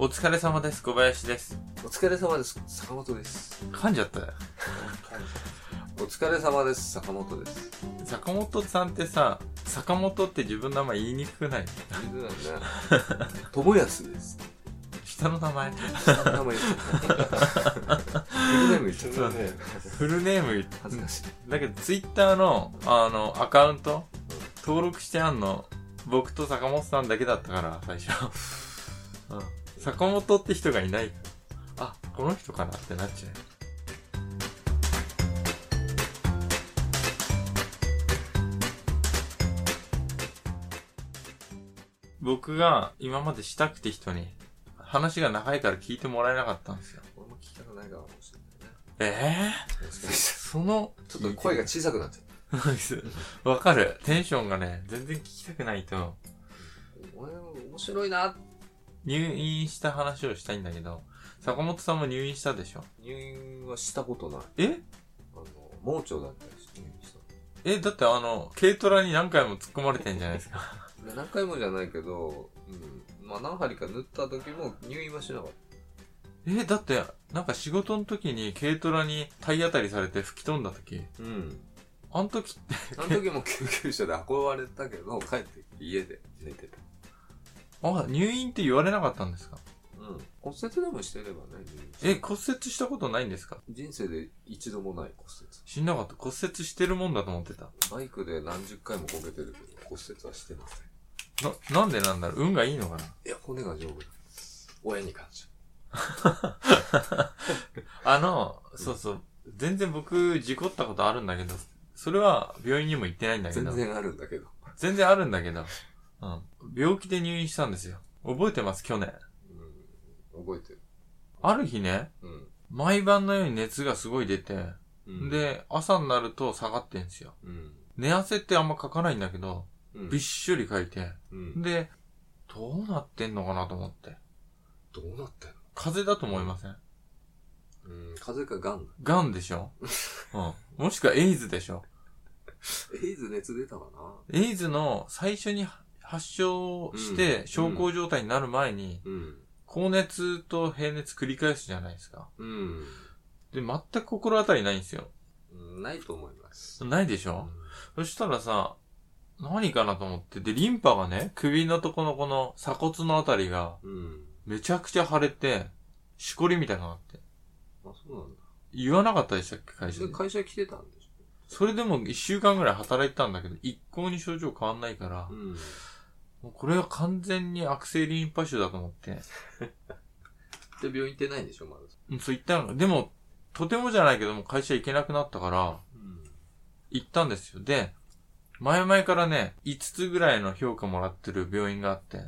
お疲れ様です。小林です。お疲れ様です。坂本です。噛んじゃったよ。お疲れ様です。坂本です。坂本さんってさ、坂本って自分の名前言いにくくない？水なんだ。友安です。下の名前下の名前言っちゃった。フルネーム言っちゃったね。フルネーム言って恥ずかしい。だけどツイッターの、あの、アカウント、登録してあんの、僕と坂本さんだけだったから、最初。うん。坂本って人がいない。あ、この人かなってなっちゃう。僕が今までしたくて人に話が長いから聞いてもらえなかったんですよ。俺も聞きたくないかもしれないね。ええもしかしてその、ちょっと声が小さくなっちゃった。わかる。テンションがね、全然聞きたくないと、俺面白いな。入院した話をしたいんだけど、坂本さんも入院したでしょ？入院はしたことない。え？あの、盲腸だったりして入院した。え、だってあの、軽トラに何回も突っ込まれてんじゃないですか。で 何回もじゃないけど、うん。まあ何針か縫った時も入院はしなかった。え、だって、なんか仕事の時に軽トラに体当たりされて吹き飛んだ時、うん。あの時って、あの時も救急車で運ばれたけど、帰って家で寝てた。あ、入院って言われなかったんですか？うん。骨折でもしてればね、え、骨折したことないんですか？人生で一度もない骨折。死んなかった。骨折してるもんだと思ってた。バイクで何十回もこけてるけど、骨折はしてません。な、なんでなんだろう？運がいいのかな？いや、骨が丈夫だ。親に感謝。あの、そうそう。全然僕、事故ったことあるんだけど、それは病院にも行ってないんだけど。全然あるんだけど。全然あるんだけど。うん。病気で入院したんですよ。覚えてます、去年。うん。覚えてる。ある日ね、うん。毎晩のように熱がすごい出て、うん、で、朝になると下がってんすよ。うん。寝汗ってあんまかかないんだけど、うん。びっしょりかいて、うん。で、どうなってんのかなと思って。どうなってんの？風邪だと思いません？うん。風邪かガンだ。癌でしょ？うん。もしくはエイズでしょ？エイズ熱出たかエイズの最初に発症して、うん小康状態になる前に。高熱と平熱繰り返すじゃないですか。うん。で、全く心当たりないんですよ。うん。ないと思います。ないでしょ、そしたらさ、何かなと思って、で、リンパがね、首のとこのこの鎖骨のあたりが、うん。めちゃくちゃ腫れて、しこりみたいになって。あ、そうなんだ。言わなかったでしたっけ、会社で？で、。会社来てたんでしそれでも一週間ぐらい働いてたんだけど、一向に症状変わんないからょ。う、ん。もうこれは完全に悪性リンパ腫だと思って、で、病院行ってないんでしょ、まだ。うんそう言ったの。でも、とてもじゃないけども会社行けなくなったから、うん。行ったんですよ。で、前々からね、5つぐらいの評価もらってる病院があって、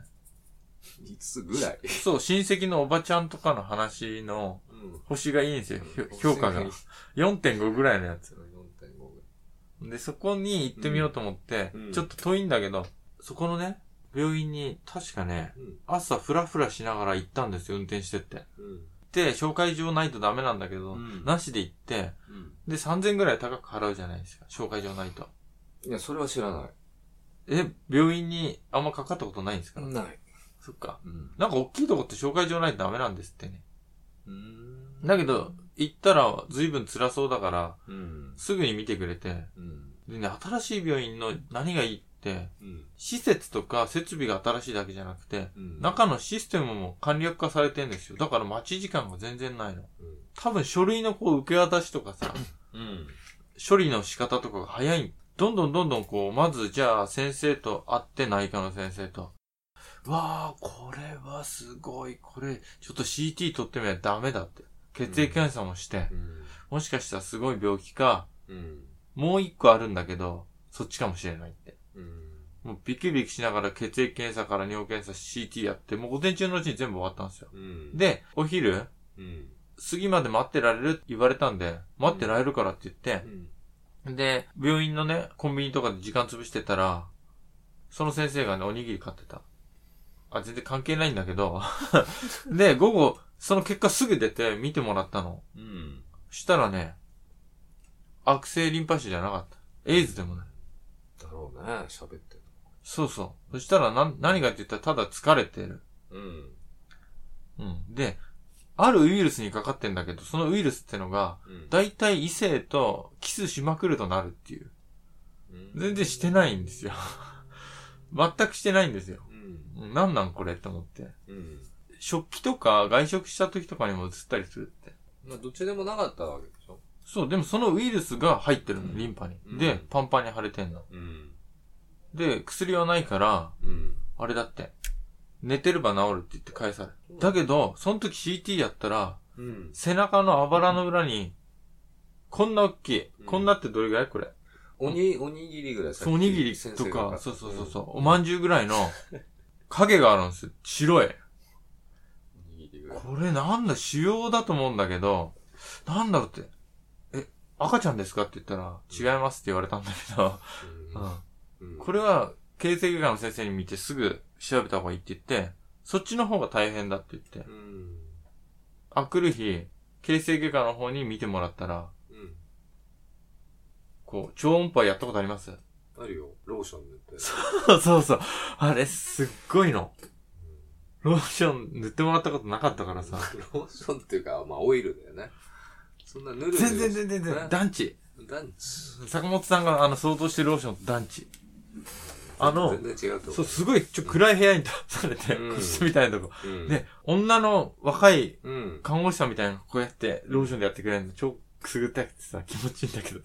5つぐらい？そう、親戚のおばちゃんとかの話のうん。星がいいんですよ。ひょ評価が。4.5ぐらいのやつ。4.5ぐで、そこに行ってみようと思って、うんちょっと遠いんだけど、そこのね、病院に確かね、らい。朝フラフラしながら行ったんですよ、運転してって。うん。で、紹介状ないとダメなんだけど、うんなしで行って、うん。で、3000ぐらい高く払うじゃないですか、紹介状ないと。いや、それは知らない。え、病院にあんまかかったことないんですか、ない。そっか。うん。なんか大きいとこって紹介状ないとダメなんですってね。うん。だけど、行ったら随分辛そうだから、うん。すぐに見てくれて、うん。でね、新しい病院の何がいいうん。施設とか設備が新しいだけじゃなくて、うん。中のシステムも簡略化されてんですよ。だから待ち時間が全然ないの。うん。多分書類のこう受け渡しとかさ、うん。処理の仕方とかが早い。どんどんどんどんこう、まずじゃあ先生と会って内科の先生と。わあ、これはすごい。これ、ちょっと CT 取ってみないとダメだって。血液検査もして、うん。もしかしたらすごい病気か、うん。もう一個あるんだけど、そっちかもしれないって。うん。もうビキビキしながら血液検査から尿検査 CT やって、もう午前中のうちに全部終わったんですよ。うん。、で、お昼、うん。過ぎまで待ってられるって言われたんで、待ってられるからって言ってう、ん。で、病院のね、コンビニとかで時間潰してたら、その先生がね、おにぎり買ってた。あ、全然関係ないんだけど。で、午後、その結果すぐ出て見てもらったの。うん。したらね、悪性リンパ腫じゃなかった。エイズでもない。だろうね、喋ってる。そうそう。そしたらな、何がって言ったらただ疲れてる。うん。うん。で、あるウイルスにかかってんだけど、そのウイルスってのが、うん。大体異性とキスしまくるとなるっていう。全然してないんですよ。全くしてないんですよ。うん。うんなんなんこれって思って。うん。食器とか外食した時とかにも映ったりするって。まあ、どっちでもなかったわけでしょそう、でもそのウイルスが入ってるの、うんリンパに。うんで、パンパンに腫れてんの。うん。で、薬はないから、うん。あれだって、寝てれば治るって言って返される。だけど、その時 CT やったら、うん。背中のあばらの裏に、こんな大きい。うんこんなってどれぐらいこれ？おに、おにぎりぐらいおにぎりとか、そうそうそうそう、おまんじゅうぐらいの影があるんですよ。白い。これなんだ、腫瘍だと思うんだけど、なんだろうって。え、赤ちゃんですか？って言ったら、違いますって言われたんだけど、うん。うん。これは、形成外科の先生に見てすぐ調べた方がいいって言って、そっちの方が大変だって言ってう、ん。あくる日、形成外科の方に見てもらったら、うん。こう、超音波やったことあります？あるよ。ローション塗って。そうそうそう。あれ、すっごいの。ローション塗ってもらったことなかったからさ。ローションっていうか、まあ、オイルだよね。そんな塗る全然全然全ね然、団地。団地。坂本さんがあの、想像してるローションと団地。あの。そう、すごい、ちょ、暗い部屋に出されて、うん個室みたいなとこ。うん。で、女の若いうん。看護師さんみたいなのこうやって、ローションでやってくれるの、超くすぐったくてさ、気持ちいいんだけど。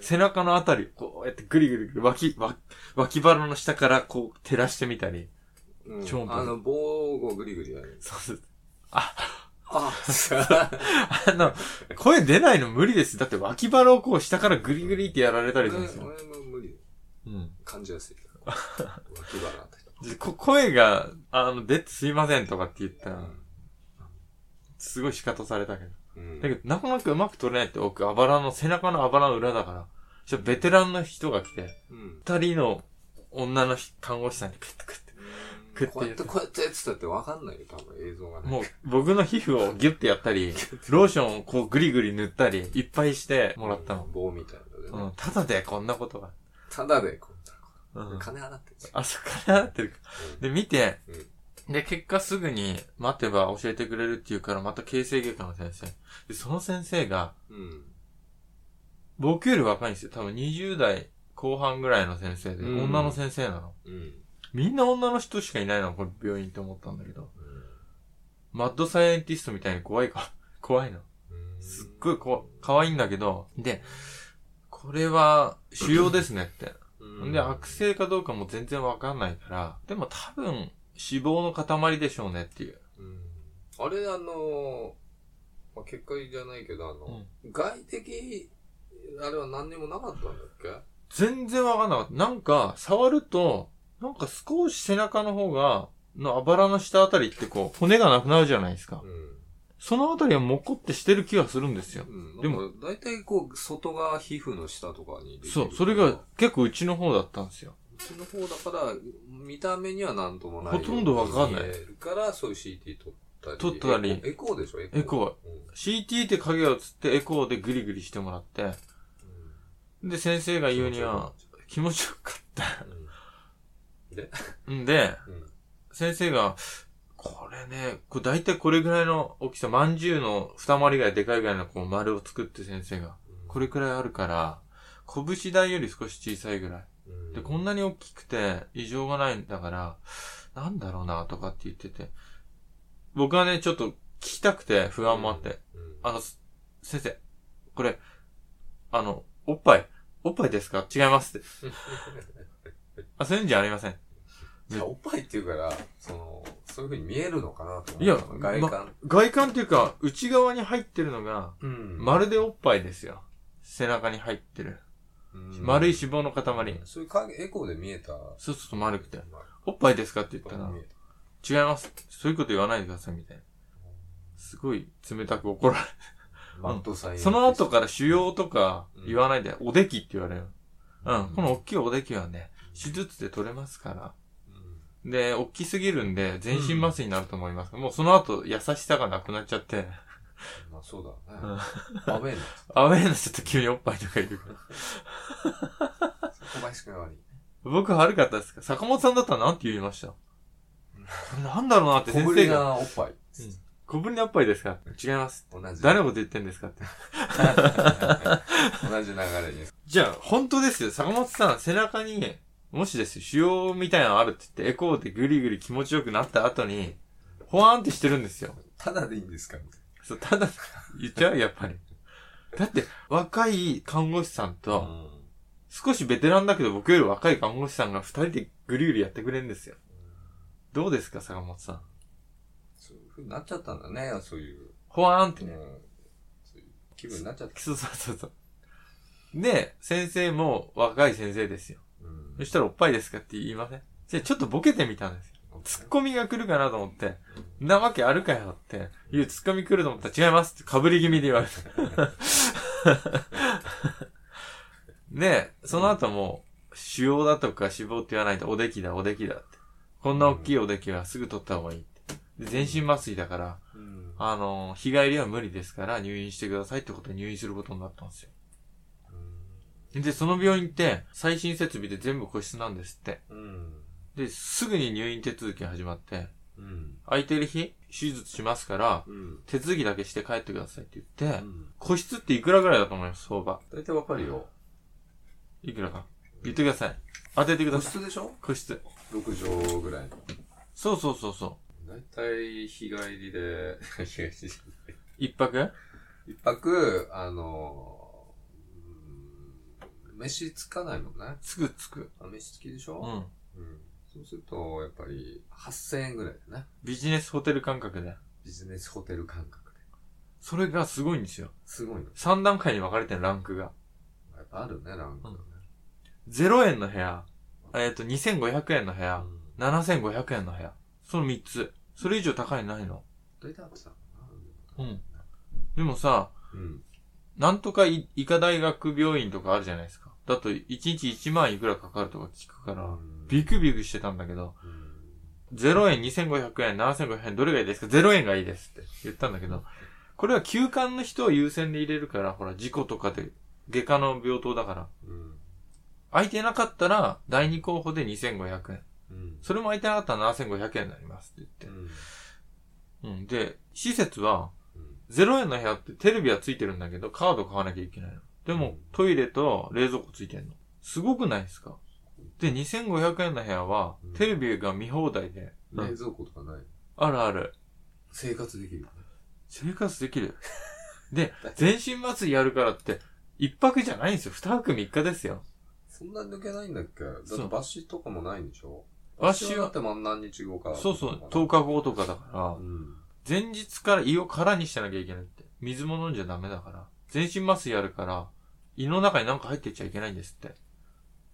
背中のあたり、こうやってぐりぐりぐり、脇、脇、脇腹の下からこう照らしてみたり。うん超あの、棒をグリグリやる。そうそう。あ、あの、声出ないの無理です。だって脇腹をこう下からグリグリってやられたりするんですよ。俺も無理。うん。感じやすいから。脇腹って。でこ声が、あの、出てすいませんとかって言ったら、すごい仕方されたけど。うん。だけど、なかなかうまく取れないって奥、あばらの、背中のあばらの裏だから、ちょベテランの人が来て、うん。二人の女の看護師さんにクッとクッて。食ってこうやって、こうやってやってたってわかんないよ、多分映像がね。もう、僕の皮膚をギュッてやったり、ローションをこうグリグリ塗ったり、いっぱいしてもらったの。棒みたいなね。うん。ただでこんなことが。ただで、こう。金払ってんじあ、そこからなってるか。で、見て、うんで、結果すぐに待てば教えてくれるっていうから、また形成外科の先生。で、その先生が、うん。僕より若いんですよ。多分20代後半ぐらいの先生で、うん女の先生なの。うん。みんな女の人しかいないの、この病院って思ったんだけど。マッドサイエンティストみたいに怖いか、怖いの。すっごいこわ、可愛いんだけど、で、これは、腫瘍ですねって。うんで、悪性かどうかも全然わかんないから、でも多分、脂肪の塊でしょうねっていう。うんあれ、あの、まあ、結果じゃないけど、あの、外的、あれは何にもなかったんだっけ？全然わかんなかった。なんか、触ると、なんか少し背中の方が、のあばらの下あたりってこう、骨がなくなるじゃないですか。そのあたりはもこってしてる気がするんですよ。うん。ででもも、大体こう、外側皮膚の下とかにできるそう、それが結構うちの方だったんですよ。うちの方だから、見た目にはなんともない。ほとんどわかんないから、そういう CT 撮ったり。撮ったりエコーでしょ？エコー。エコーうん CT って影が映ってエコーでグリグリしてもらって、で、先生が言うには、気持ちよかった。うんで、ん で、うん先生が、これね、これ大体これぐらいの大きさ、まんじゅうの二回りぐらいでかいぐらいのこう丸を作って先生が、これくらいあるから、拳台より少し小さいぐらい。うんで、こんなに大きくて異常がないんだから、なんだろうなとかって言ってて。僕はね、ちょっと聞きたくて不安もあって。うんあの、す先生、これ、あの、おっぱい、おっぱいですか？違いますって。あ、そういうんじゃありません。じゃあおっぱいっていうから、その、そういう風に見えるのかなと思う。いや外観。外観っていうか、内側に入ってるのが、うんまるでおっぱいですよ。背中に入ってる。うん丸い脂肪の塊。そういう影、エコーで見えた。そうすると丸くて。まあおっぱいですかって言ったら、違います。そういうこと言わないでください、みたいな。すごい冷たく怒られたマットサイン。その後から腫瘍とか言わないで、おできって言われる。うん。この大きいおできはね、手術で取れますから。うんで、大きすぎるんで、全身麻酔になると思います。もうその後、優しさがなくなっちゃって、まあそうだうんね。アウェーな。アウェーな人と急におっぱいとかいるから。小林くんが悪い。僕悪かったですか坂本さんだったらなんて言いました？なんだろうなって小ぶり先生が。なおっぱい。小ぶりのおっぱいですか？違います。同じ。誰のこと言ってんですかって。同じ流れに。じゃあ、本当ですよ。坂本さん、背中に、もしですよ、腫瘍みたいなのあるって言って、エコーでグリグリ気持ちよくなった後に、ほわーんってしてるんですよ。ただでいいんですか？そう、ただ、言っちゃう？やっぱり。だって、若い看護師さんうと、ん。少しベテランだけど僕より若い看護師さんが二人でグリグリやってくれるんですよ。どうですか、坂本さん？そういう風になっちゃったんだね、そういう。ほわーんってうんね。そういう気分になっちゃった。そうそうそうそう。で、先生も若い先生ですよ。うんそしたらおっぱいですかって言いません？じゃあちょっとボケてみたんですよ。ツッコミが来るかなと思って、んなわけあるかよって、いうツッコミ来ると思ったら違いますって被り気味で言われた。で、その後も、腫瘍だとか脂肪って言わないとおできだおできだって。こんな大きいおできはすぐ取った方がいいって。で全身麻酔だから、うんあの、日帰りは無理ですから入院してくださいってことで入院することになったんですよ。で、その病院って最新設備で全部個室なんですって。うん。で、すぐに入院手続きが始まって、うん。空いてる日、手術しますから、うん。手続きだけして帰ってくださいって言って、うん個室っていくらぐらいだと思います、相場。大体わかるよ。いくらか？言ってください。当ててくだ個さい。室でしょ？個室。?6 畳ぐらいの。そうそうそうそ大体日帰りで、日帰り。一泊？一泊、あの、うん飯つかないもんね。つくつく。あ飯付きでしょ？うん。うん。そうすると、やっぱり、8000円ぐらいだね。ビジネスホテル感覚で。ビジネスホテル感覚で。それがすごいんですよ。すごいの。3段階に分かれてるランクが。やっぱあるね、ランクがね。0円の部屋、えっ、と、2500円の部屋、うん7500円の部屋。その3つ。それ以上高いのないの大体あってたかな。うん。でもさ、うん。なんとかい医科大学病院とかあるじゃないですか。だと1日1万いくらかかるとか聞くから、うんビクビクしてたんだけど、うん0円、2500円、7500円、どれがいいですか ?0 円がいいですって言ったんだけど、これは休館の人を優先で入れるから、ほら、事故とかで、外科の病棟だから、うん。空いてなかったら、第2候補で2500円。うん。それも空いてなかったら7500円になりますってうん。言って。うん。で、施設は、うん0円の部屋ってテレビはついてるんだけど、カード買わなきゃいけないの。でも、トイレと冷蔵庫ついてんの。すごくないですか？で、2500円の部屋はうん、テレビが見放題で、冷蔵庫とかないあるある。生活できる。生活できる。で、全身麻酔やるからって、一泊じゃないんですよ。二泊三日ですよ。そんなに抜けないんだっけ？だってそう抜歯とかもないんでしょ？抜歯はだってまあ何日後か。そうそう、10日後とかだからう、ん。前日から胃を空にしなきゃいけないって。水も飲んじゃダメだから。全身麻酔やるから、胃の中になんか入ってっちゃいけないんですって。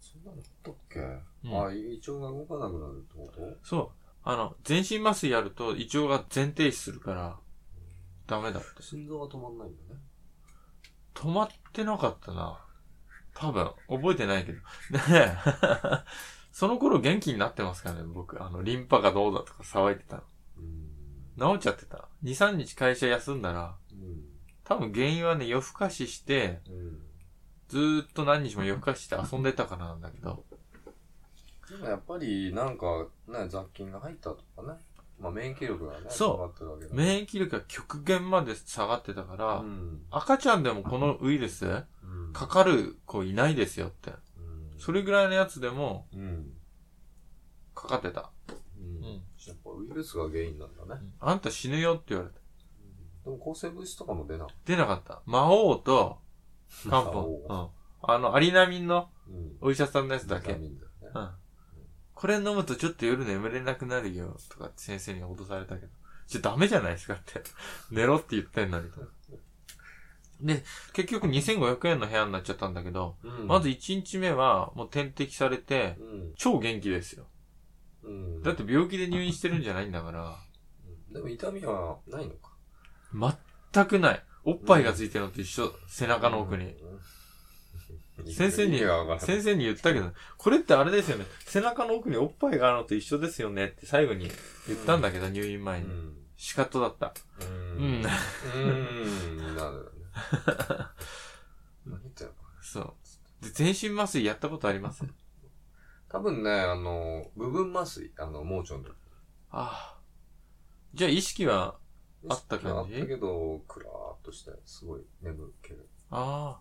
そんなのあったっけ、うんあ、胃腸が動かなくなるってこと？そう。あの、全身麻酔やると胃腸が全停止するから、ダメだって。心臓が止まんないんだね。止まってなかったな。多分、覚えてないけど。で、その頃元気になってますからね、僕。あの、リンパがどうだとか騒いでたの。うん。治っちゃってた。2、3日会社休んだら、うん。多分原因はね、夜更かしして、うん。ずーっと何日も夜更かしして遊んでたからなんだけど。でもやっぱり、なんか、ね、雑菌が入ったとかね。まあ免疫力がね、そう下がってるわけだ免疫力が極限まで下がってたから、うん。赤ちゃんでもこのウイルス、うん。かかる子いないですよって。うん。それぐらいのやつでも、うん。かかってた。うん。うんやっぱウイルスが原因なんだね。あんた死ぬよって言われた。でも抗生物質とかも出なかっ出なかった。魔王と、た。漢方。うん。あの、アリナミンのうん。お医者さんのやつだけ？うん。これ飲むとちょっと夜眠れなくなるよ、とかって先生に脅されたけど。ちょ、ダメじゃないですかって。寝ろって言ってんのにと。で、結局2500円の部屋になっちゃったんだけど、うんまず1日目はもう点滴されて、うん。超元気ですよ。うん。だって病気で入院してるんじゃないんだから、うん、でも痛みはないのか。全くない。おっぱいがついてるのと一緒、背中の奥に。うん。先生に先生に言ったけど、これってあれですよね。背中の奥におっぱいがあるのと一緒ですよねって最後に言ったんだけど、入院前に。うん。仕方だった。ううんん。うん。なるほどね。そう。で、全身麻酔やったことあります？多分ね、あの、部分麻酔、あの、盲腸の時。ああ。じゃあ意識はあった感じ？あったけど、くらーっとして、すごい眠気る。ああ。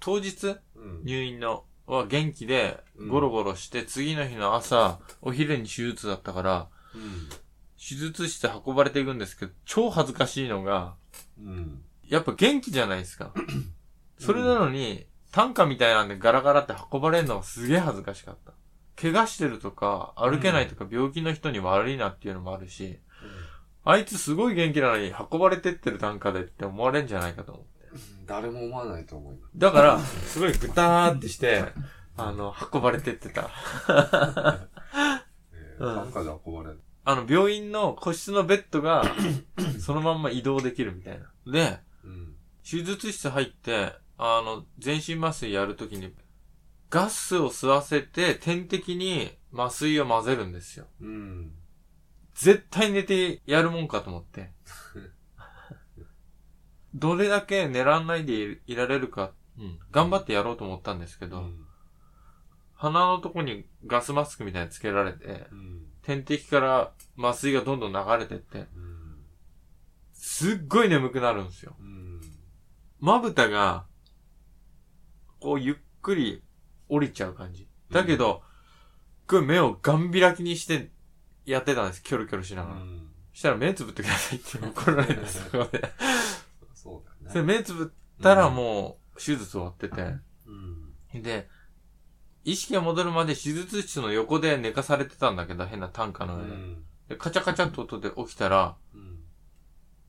当日？うん。入院のは元気でうんゴロゴロして、次の日の朝、お昼に手術だったから、うん。手術室運ばれていくんですけど、超恥ずかしいのが、うん。やっぱ元気じゃないですか。それなのに、担架みたいなんでガラガラって運ばれるのがすげえ恥ずかしかった。怪我してるとか、歩けないとか、病気の人に悪いなっていうのもあるし、あいつすごい元気なのに運ばれてってる担架でって思われるんじゃないかと思って。うん誰も思わないと思います。だから、すごいぐたーってして、あの、運ばれてってた。えー、うんなんかで運ばれる。あの、病院の個室のベッドが、そのまんま移動できるみたいな。で、うん。手術室入って、あの、全身麻酔やるときに、ガスを吸わせて、点滴に麻酔を混ぜるんですよ。うん。絶対寝てやるもんかと思って。どれだけ寝らんないでいいられるか、うん、頑張ってやろうと思ったんですけど、うん。鼻のとこにガスマスクみたいにつけられて、うん。点滴から麻酔がどんどん流れてって、うん。すっごい眠くなるんですよ。うん。まぶたが、こうゆっくり降りちゃう感じ。だけど、これ目をガン開きにしてやってたんです。キョロキョロしながら。したら目つぶってくださいって怒られて、そこで。そうだそれよね。目つぶったらもう手術終わってて。うん。で、意識が戻るまで手術室の横で寝かされてたんだけど、変な担架うの上で。ん。でカチャカチャって音で起きたら、うん。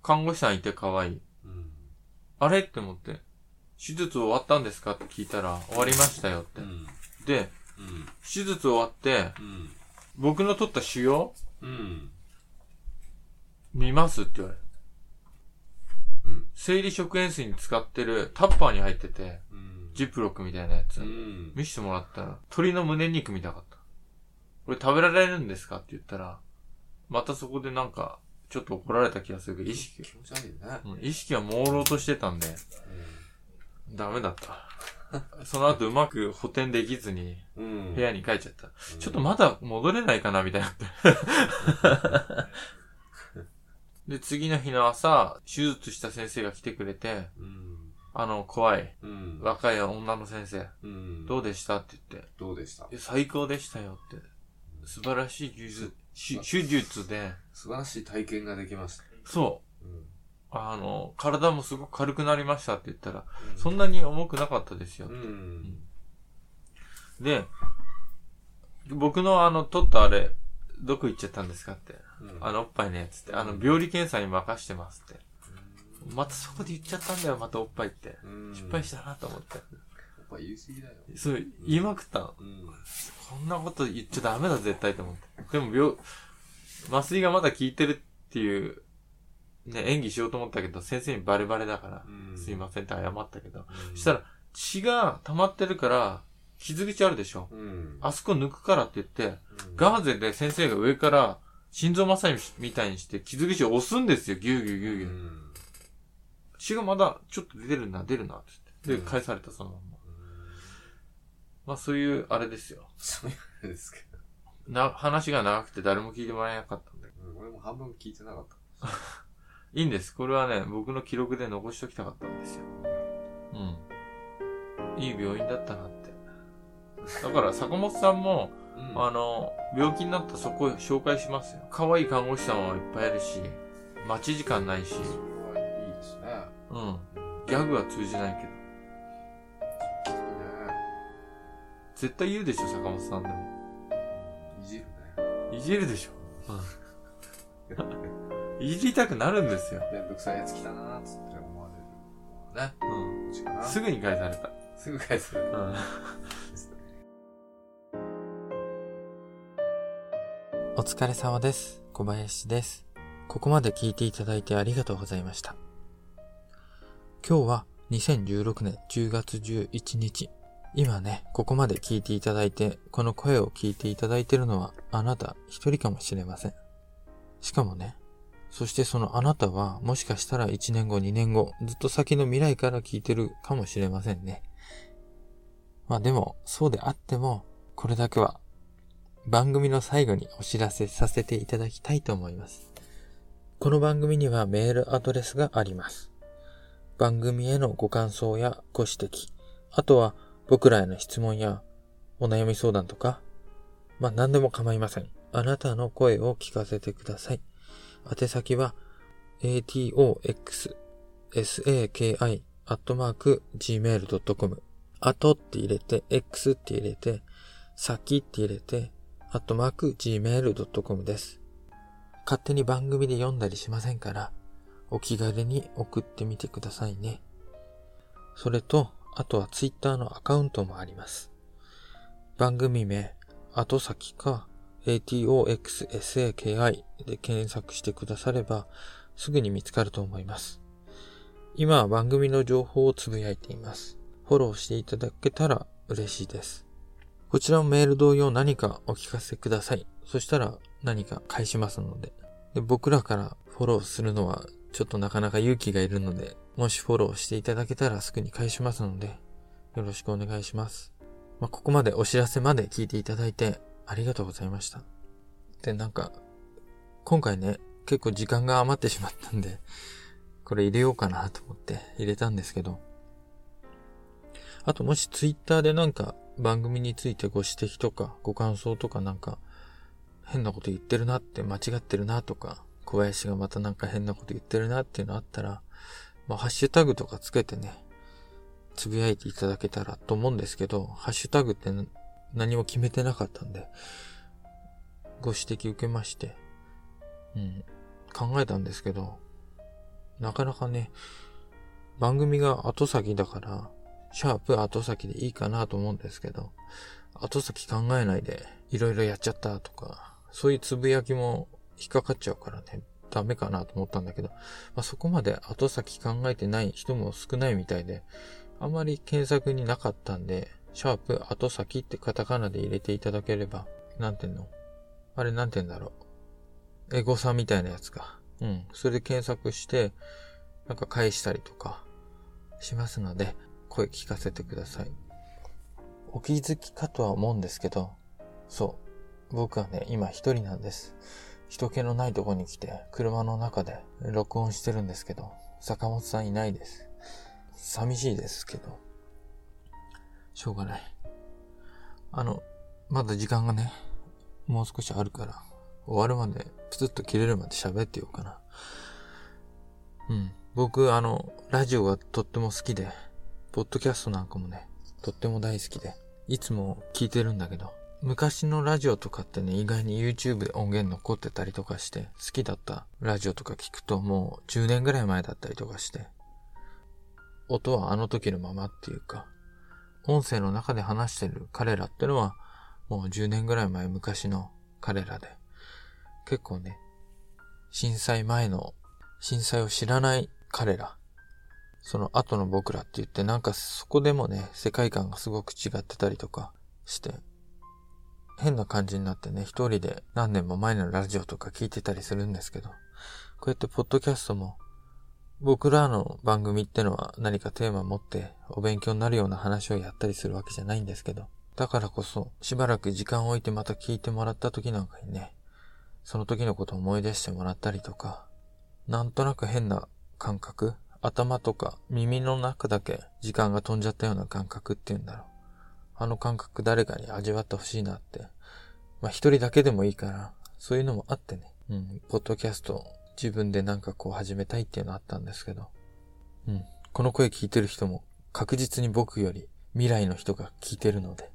看護師さんいて可愛い。うん。あれって思って、手術終わったんですかって聞いたら、終わりましたよってう。ん。で、うん。手術終わって、うん。僕の取った腫瘍？うん。見ますって言われる。うん。生理食塩水に使ってるタッパーに入ってて、うん。ジップロックみたいなやつ。うん。見せてもらったら、鶏の胸肉見たかった。これ食べられるんですかって言ったら、またそこでなんか、ちょっと怒られた気がするけど、意識、気持ち悪いね。うん意識が朦朧としてたんで、ダメだった。その後うまく補填できずに、うん。部屋に帰っちゃった。うんちょっとまだ戻れないかなみたいになって。で、次の日の朝、手術した先生が来てくれて、うん。あの、怖い、うん。若い女の先生、うん。どうでした？って言って、どうでした？え最高でしたよって。素晴らしい技術、し手術で、素晴らしい体験ができました。そう、うん。あの、体もすごく軽くなりましたって言ったら、うんそんなに重くなかったですよう。ん。で、僕のあの、取ったあれ、どこ行っちゃったんですかって。うんあの、おっぱいのやつって。あの、病理検査に任してますって。またそこで言っちゃったんだよ、またおっぱいって。うん失敗したなと思って。やっぱ言い過ぎだよ。そう、言いまくったの。うん。こんなこと言っちゃダメだ、絶対と思って。でも病、麻酔がまだ効いてるっていう、ね、演技しようと思ったけど、先生にバレバレだから、うんすいませんって謝ったけど。うんそしたら、血が溜まってるから、傷口あるでしょ。うん。あそこ抜くからって言って、うんガーゼで先生が上から心臓マッサージみたいにして傷口を押すんですよ、ギューギューギューギュー。うん血がまだちょっと出るな、出るな、って言って。で、うん返された、そのまんま。まあそういう、あれですよ。そういうあれですけど。な、話が長くて誰も聞いてもらえなかったんで。うん俺も半分聞いてなかった。いいんです。これはね、僕の記録で残しときたかったんですよ。うん。いい病院だったなって。だから、坂本さんも、うんあの、病気になったそこ紹介しますよ。可愛い看護師さんはいっぱいいるし、待ち時間ないし、それはいいですね。うん。ギャグは通じないけど。絶対言うでしょ、坂本さんでも。いじるね。いじるでしょ。うん。いじりたくなるんですよ。めんどくさいやつ来たなーっつって思われる。ね。うん。こっちかな。すぐに返された。すぐ返す。うん。お疲れ様です。小林です。ここまで聞いていただいてありがとうございました。今日は2016年10月11日。今ね、ここまで聞いていただいて、この声を聞いていただいているのはあなた一人かもしれません。しかもね、そしてそのあなたはもしかしたら1年後2年後、ずっと先の未来から聞いてるかもしれませんね。まあでも、そうであっても、これだけは番組の最後にお知らせさせていただきたいと思います。この番組にはメールアドレスがあります。番組へのご感想やご指摘、あとは僕らへの質問やお悩み相談とか、まあ何でも構いません。あなたの声を聞かせてください。宛先は atoxsaki.gmail.com あとって入れて、x って入れて、先って入れて、アットマーク gmail.com です。勝手に番組で読んだりしませんから、お気軽に送ってみてくださいね。それと、あとはツイッターのアカウントもあります。番組名、後先か、atoxsaki で検索してくだされば、すぐに見つかると思います。今は番組の情報をつぶやいています。フォローしていただけたら嬉しいです。こちらもメール同様何かお聞かせください。そしたら何か返しますので。で僕らからフォローするのはちょっとなかなか勇気がいるので、もしフォローしていただけたらすぐに返しますので、よろしくお願いします。まあ、ここまでお知らせまで聞いていただいてありがとうございました。で、なんか、今回ね、結構時間が余ってしまったんで、これ入れようかなと思って入れたんですけど、あともしツイッターでなんか番組についてご指摘とかご感想とかなんか変なこと言ってるなって間違ってるなとか小林がまたなんか変なこと言ってるなっていうのあったら、まあ、ハッシュタグとかつけてね、つぶやいていただけたらと思うんですけど、ハッシュタグって何も決めてなかったんで、ご指摘受けまして、うん、考えたんですけど、なかなかね、番組が後先だから、シャープ後先でいいかなと思うんですけど、後先考えないでいろいろやっちゃったとか、そういうつぶやきも引っかかっちゃうからね、ダメかなと思ったんだけど、まあ、そこまで後先考えてない人も少ないみたいで、あまり検索になかったんで、シャープ後先ってカタカナで入れていただければ、なんていうの？あれなんて言うんだろう？エゴサみたいなやつか。うん。それで検索して、なんか返したりとかしますので、声聞かせてください。お気づきかとは思うんですけど、そう。僕はね、今一人なんです。人気のないとこに来て、車の中で録音してるんですけど、坂本さんいないです。寂しいですけど、しょうがない。あの、まだ時間がね、もう少しあるから、終わるまで、プツッと切れるまで喋ってようかな。うん。僕、あの、ラジオがとっても好きで、ポッドキャストなんかもね、とっても大好きで、いつも聞いてるんだけど、昔のラジオとかってね、意外に YouTube で音源残ってたりとかして、好きだったラジオとか聞くともう10年ぐらい前だったりとかして、音はあの時のままっていうか、音声の中で話してる彼らってのは、もう10年ぐらい前昔の彼らで、結構ね、震災前の、震災を知らない彼ら、その後の僕らって言ってなんかそこでもね、世界観がすごく違ってたりとかして、変な感じになってね、一人で何年も前のラジオとか聞いてたりするんですけど、こうやってポッドキャストも、僕らの番組ってのは何かテーマ持ってお勉強になるような話をやったりするわけじゃないんですけど、だからこそ、しばらく時間を置いてまた聞いてもらった時なんかにね、その時のことを思い出してもらったりとか、なんとなく変な感覚、頭とか耳の中だけ時間が飛んじゃったような感覚っていうんだろう。あの感覚誰かに味わってほしいなって。まあ一人だけでもいいから、そういうのもあってね。うん、ポッドキャスト自分でなんかこう始めたいっていうのあったんですけど。うん、この声聞いてる人も確実に僕より未来の人が聞いてるので、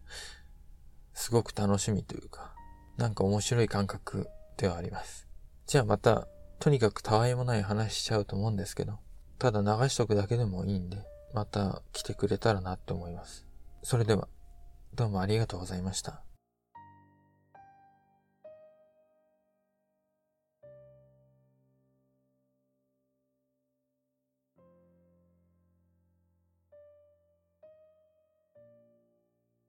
すごく楽しみというか、なんか面白い感覚ではあります。じゃあまた、とにかくたわいもない話しちゃうと思うんですけど、ただ流しとくだけでもいいんで、また来てくれたらなって思います。それでは。どうもありがとうございました。